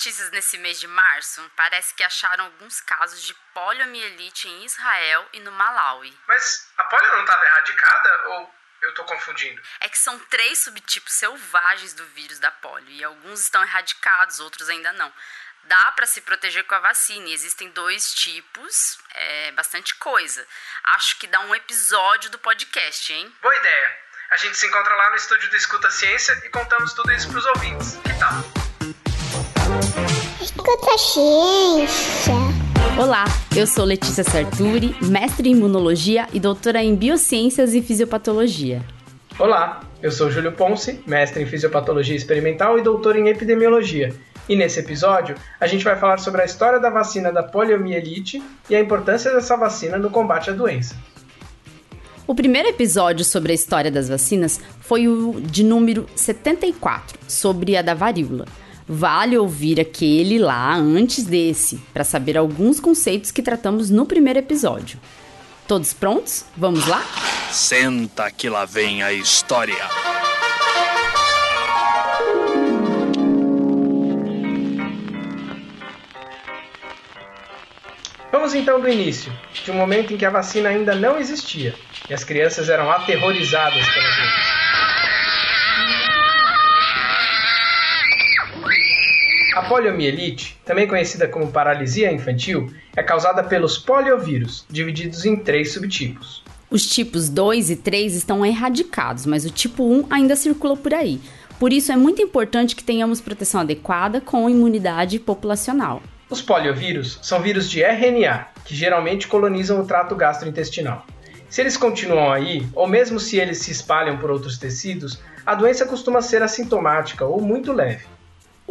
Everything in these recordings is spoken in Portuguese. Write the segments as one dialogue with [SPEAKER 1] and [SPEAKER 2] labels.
[SPEAKER 1] notícias nesse mês de março, parece que acharam alguns casos de poliomielite em Israel e no Malawi.
[SPEAKER 2] Mas a polio não estava erradicada ou eu tô confundindo?
[SPEAKER 1] É que são três subtipos selvagens do vírus da polio e alguns estão erradicados, outros ainda não. Dá para se proteger com a vacina e existem dois tipos, é bastante coisa. Acho que dá um episódio do podcast, hein?
[SPEAKER 2] Boa ideia. A gente se encontra lá no estúdio do Escuta Ciência e contamos tudo isso pros ouvintes. Que tal?
[SPEAKER 3] Escuta Ciência.
[SPEAKER 4] Olá, eu sou Letícia Sarturi, mestre em imunologia e doutora em biociências e fisiopatologia.
[SPEAKER 2] Olá, eu sou Júlio Ponce, mestre em fisiopatologia experimental e doutor em epidemiologia. E nesse episódio, a gente vai falar sobre a história da vacina da poliomielite e a importância dessa vacina no combate à doença.
[SPEAKER 4] O primeiro episódio sobre a história das vacinas foi o de número 74, sobre a da varíola. Vale ouvir aquele lá antes desse, para saber alguns conceitos que tratamos no primeiro episódio. Todos prontos? Vamos lá?
[SPEAKER 5] Senta que lá vem a história.
[SPEAKER 2] Vamos então do início, de um momento em que a vacina ainda não existia e as crianças eram aterrorizadas pela doença. Poliomielite, também conhecida como paralisia infantil, é causada pelos poliovírus, divididos em três subtipos.
[SPEAKER 4] Os tipos 2 e 3 estão erradicados, mas o tipo 1 ainda circula por aí. Por isso é muito importante que tenhamos proteção adequada com imunidade populacional.
[SPEAKER 2] Os poliovírus são vírus de RNA, que geralmente colonizam o trato gastrointestinal. Se eles continuam aí, ou mesmo se eles se espalham por outros tecidos, a doença costuma ser assintomática ou muito leve.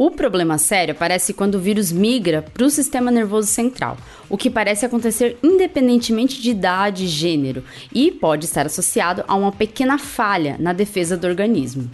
[SPEAKER 4] O problema sério aparece quando o vírus migra para o sistema nervoso central, o que parece acontecer independentemente de idade e gênero, e pode estar associado a uma pequena falha na defesa do organismo.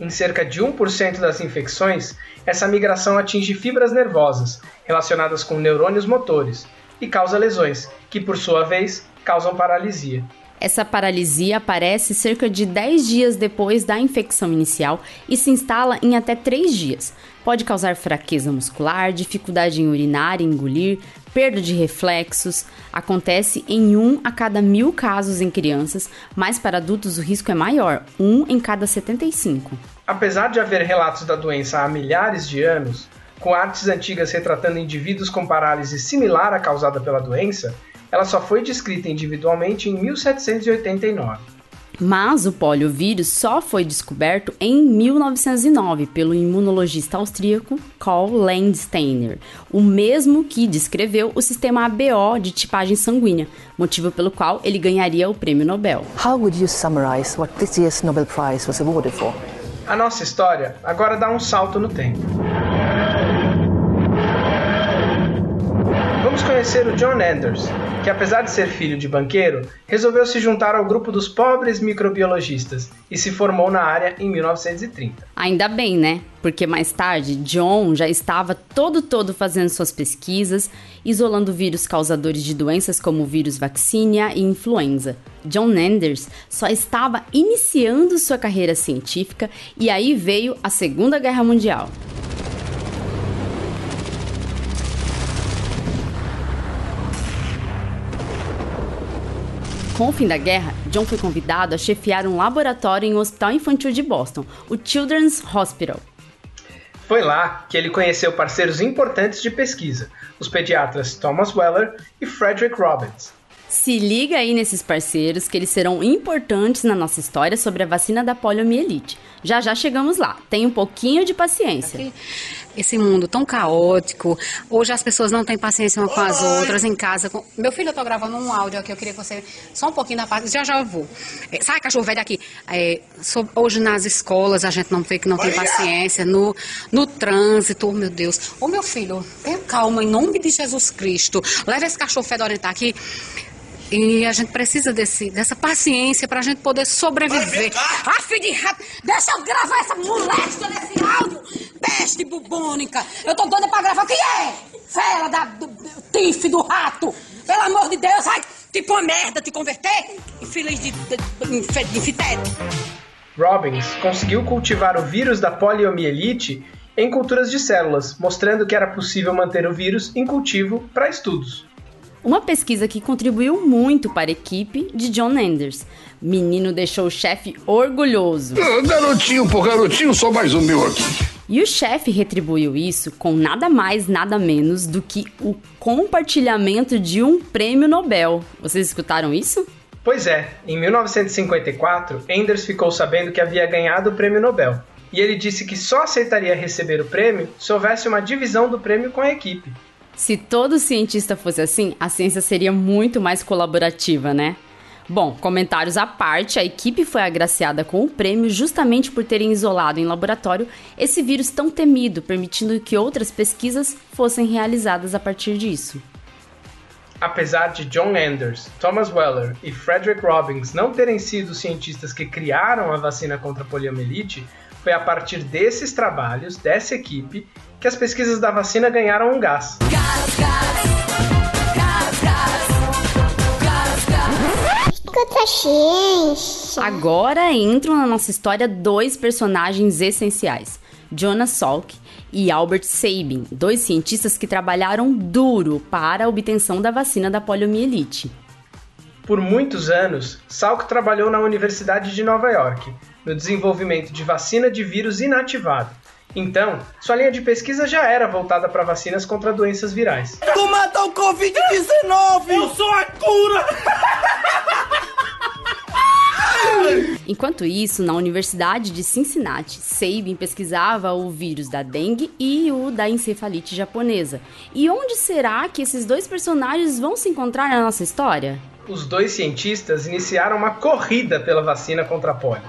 [SPEAKER 2] Em cerca de 1% das infecções, essa migração atinge fibras nervosas, relacionadas com neurônios motores, e causa lesões, que por sua vez causam paralisia.
[SPEAKER 4] Essa paralisia aparece cerca de 10 dias depois da infecção inicial e se instala em até 3 dias. Pode causar fraqueza muscular, dificuldade em urinar e engolir, perda de reflexos. Acontece em 1 a cada mil casos em crianças, mas para adultos o risco é maior, 1 em cada 75.
[SPEAKER 2] Apesar de haver relatos da doença há milhares de anos, com artes antigas retratando indivíduos com parálise similar à causada pela doença, ela só foi descrita individualmente em 1789.
[SPEAKER 4] Mas o poliovírus só foi descoberto em 1909 pelo imunologista austríaco Karl Landsteiner, o mesmo que descreveu o sistema ABO de tipagem sanguínea, motivo pelo qual ele ganharia o prêmio Nobel.
[SPEAKER 6] How would you summarize what this year's Nobel Prize was awarded for?
[SPEAKER 2] A nossa história agora dá um salto no tempo. Vamos conhecer o John Anders, que apesar de ser filho de banqueiro, resolveu se juntar ao grupo dos pobres microbiologistas e se formou na área em 1930.
[SPEAKER 4] Ainda bem, né? Porque mais tarde, John já estava todo todo fazendo suas pesquisas, isolando vírus causadores de doenças como o vírus vaccinia e influenza. John Anders só estava iniciando sua carreira científica e aí veio a Segunda Guerra Mundial. Com o fim da guerra, John foi convidado a chefiar um laboratório em um hospital infantil de Boston, o Children's Hospital.
[SPEAKER 2] Foi lá que ele conheceu parceiros importantes de pesquisa, os pediatras Thomas Weller e Frederick Robbins.
[SPEAKER 4] Se liga aí nesses parceiros que eles serão importantes na nossa história sobre a vacina da poliomielite. Já já chegamos lá. Tenha um pouquinho de paciência.
[SPEAKER 7] Esse mundo tão caótico. Hoje as pessoas não têm paciência umas com as outras em casa. Com... Meu filho, eu tô gravando um áudio aqui. Eu queria que você. Só um pouquinho da parte. Já já eu vou. É, sai, cachorro velho aqui. É, so... Hoje nas escolas a gente não vê que não tem paciência. No, no trânsito, oh, meu Deus. Ô meu filho, tenha calma em nome de Jesus Cristo. Leva esse cachorro fedorento aqui. E a gente precisa desse, dessa paciência para a gente poder sobreviver. Ah, filho de rato! Deixa eu gravar essa molesta desse áudio! Peste bubônica! Eu tô doida pra gravar. O que é? Fera da, do, do tife do rato! Pelo amor de Deus, vai tipo uma merda te converter! Infeliz de, de, de, de
[SPEAKER 2] Robbins conseguiu cultivar o vírus da poliomielite em culturas de células, mostrando que era possível manter o vírus em cultivo para estudos.
[SPEAKER 4] Uma pesquisa que contribuiu muito para a equipe de John Anders. Menino deixou o chefe orgulhoso.
[SPEAKER 5] Ah, garotinho por garotinho, só mais um meu aqui.
[SPEAKER 4] E o chefe retribuiu isso com nada mais, nada menos do que o compartilhamento de um prêmio Nobel. Vocês escutaram isso?
[SPEAKER 2] Pois é, em 1954, Enders ficou sabendo que havia ganhado o prêmio Nobel. E ele disse que só aceitaria receber o prêmio se houvesse uma divisão do prêmio com a equipe.
[SPEAKER 4] Se todo cientista fosse assim, a ciência seria muito mais colaborativa, né? Bom, comentários à parte, a equipe foi agraciada com o prêmio justamente por terem isolado em laboratório esse vírus tão temido, permitindo que outras pesquisas fossem realizadas a partir disso.
[SPEAKER 2] Apesar de John Anders, Thomas Weller e Frederick Robbins não terem sido os cientistas que criaram a vacina contra a poliomielite, foi a partir desses trabalhos, dessa equipe, que as pesquisas da vacina ganharam um gás.
[SPEAKER 4] Agora entram na nossa história dois personagens essenciais: Jonas Salk e Albert Sabin, dois cientistas que trabalharam duro para a obtenção da vacina da poliomielite.
[SPEAKER 2] Por muitos anos, Salk trabalhou na Universidade de Nova York, no desenvolvimento de vacina de vírus inativado. Então, sua linha de pesquisa já era voltada para vacinas contra doenças virais.
[SPEAKER 8] Tu mata o Covid-19! Eu sou a cura!
[SPEAKER 4] Enquanto isso, na Universidade de Cincinnati, Sabin pesquisava o vírus da dengue e o da encefalite japonesa. E onde será que esses dois personagens vão se encontrar na nossa história?
[SPEAKER 2] Os dois cientistas iniciaram uma corrida pela vacina contra a polio.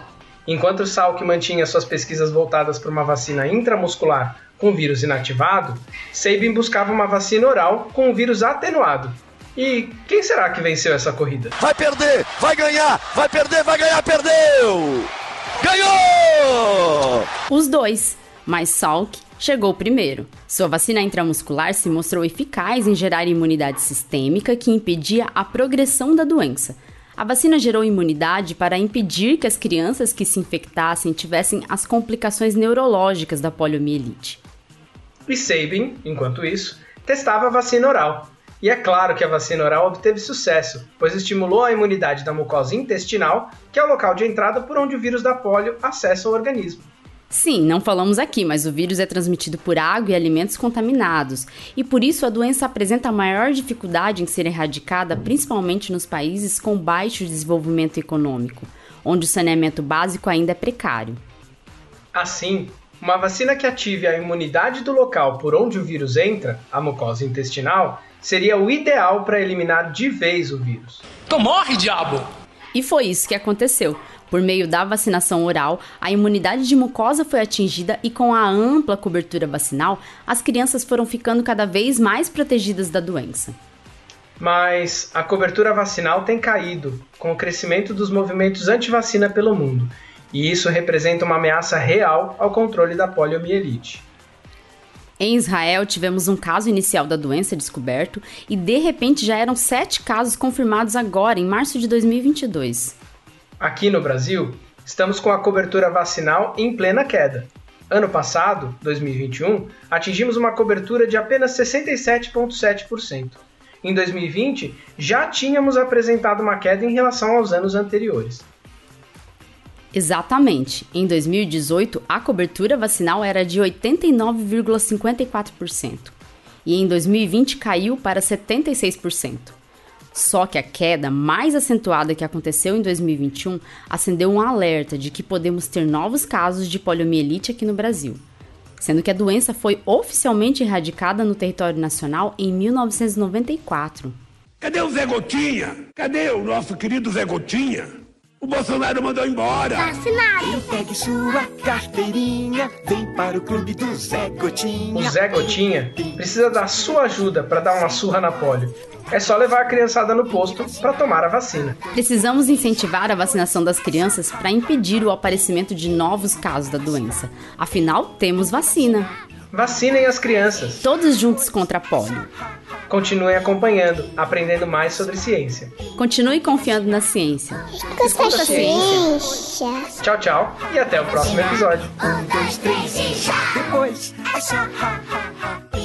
[SPEAKER 2] Enquanto Salk mantinha suas pesquisas voltadas para uma vacina intramuscular com vírus inativado, Sabin buscava uma vacina oral com um vírus atenuado, e quem será que venceu essa corrida?
[SPEAKER 8] Vai perder, vai ganhar, vai perder, vai ganhar, perdeu! Ganhou!
[SPEAKER 4] Os dois, mas Salk chegou primeiro. Sua vacina intramuscular se mostrou eficaz em gerar imunidade sistêmica que impedia a progressão da doença. A vacina gerou imunidade para impedir que as crianças que se infectassem tivessem as complicações neurológicas da poliomielite.
[SPEAKER 2] E Sabin, enquanto isso, testava a vacina oral, e é claro que a vacina oral obteve sucesso, pois estimulou a imunidade da mucosa intestinal, que é o local de entrada por onde o vírus da polio acessa o organismo.
[SPEAKER 4] Sim, não falamos aqui, mas o vírus é transmitido por água e alimentos contaminados, e por isso a doença apresenta maior dificuldade em ser erradicada, principalmente nos países com baixo desenvolvimento econômico, onde o saneamento básico ainda é precário.
[SPEAKER 2] Assim, uma vacina que ative a imunidade do local por onde o vírus entra, a mucosa intestinal, seria o ideal para eliminar de vez o vírus.
[SPEAKER 8] Tu morre, diabo!
[SPEAKER 4] E foi isso que aconteceu. Por meio da vacinação oral, a imunidade de mucosa foi atingida e, com a ampla cobertura vacinal, as crianças foram ficando cada vez mais protegidas da doença.
[SPEAKER 2] Mas a cobertura vacinal tem caído com o crescimento dos movimentos anti-vacina pelo mundo, e isso representa uma ameaça real ao controle da poliomielite.
[SPEAKER 4] Em Israel, tivemos um caso inicial da doença descoberto e, de repente, já eram sete casos confirmados agora, em março de 2022.
[SPEAKER 2] Aqui no Brasil, estamos com a cobertura vacinal em plena queda. Ano passado, 2021, atingimos uma cobertura de apenas 67,7%. Em 2020, já tínhamos apresentado uma queda em relação aos anos anteriores.
[SPEAKER 4] Exatamente. Em 2018, a cobertura vacinal era de 89,54% e em 2020 caiu para 76%. Só que a queda mais acentuada que aconteceu em 2021 acendeu um alerta de que podemos ter novos casos de poliomielite aqui no Brasil, sendo que a doença foi oficialmente erradicada no território nacional em 1994.
[SPEAKER 8] Cadê o Zé Gotinha? Cadê o nosso querido Zé Gotinha? O Bolsonaro mandou embora.
[SPEAKER 3] Vacinado.
[SPEAKER 8] Pegue sua carteirinha, vem para o clube do Zé Gotinha.
[SPEAKER 2] O Zé Gotinha precisa da sua ajuda para dar uma surra na polio. É só levar a criançada no posto para tomar a vacina.
[SPEAKER 4] Precisamos incentivar a vacinação das crianças para impedir o aparecimento de novos casos da doença. Afinal, temos vacina.
[SPEAKER 2] Vacinem as crianças.
[SPEAKER 4] Todos juntos contra a polio.
[SPEAKER 2] Continue acompanhando, aprendendo mais sobre ciência.
[SPEAKER 4] Continue confiando na ciência.
[SPEAKER 3] Escuta a ciência.
[SPEAKER 2] Tchau, tchau e até o próximo episódio.
[SPEAKER 8] Um, dois, três e já! Depois Acha, ha, ha, ha.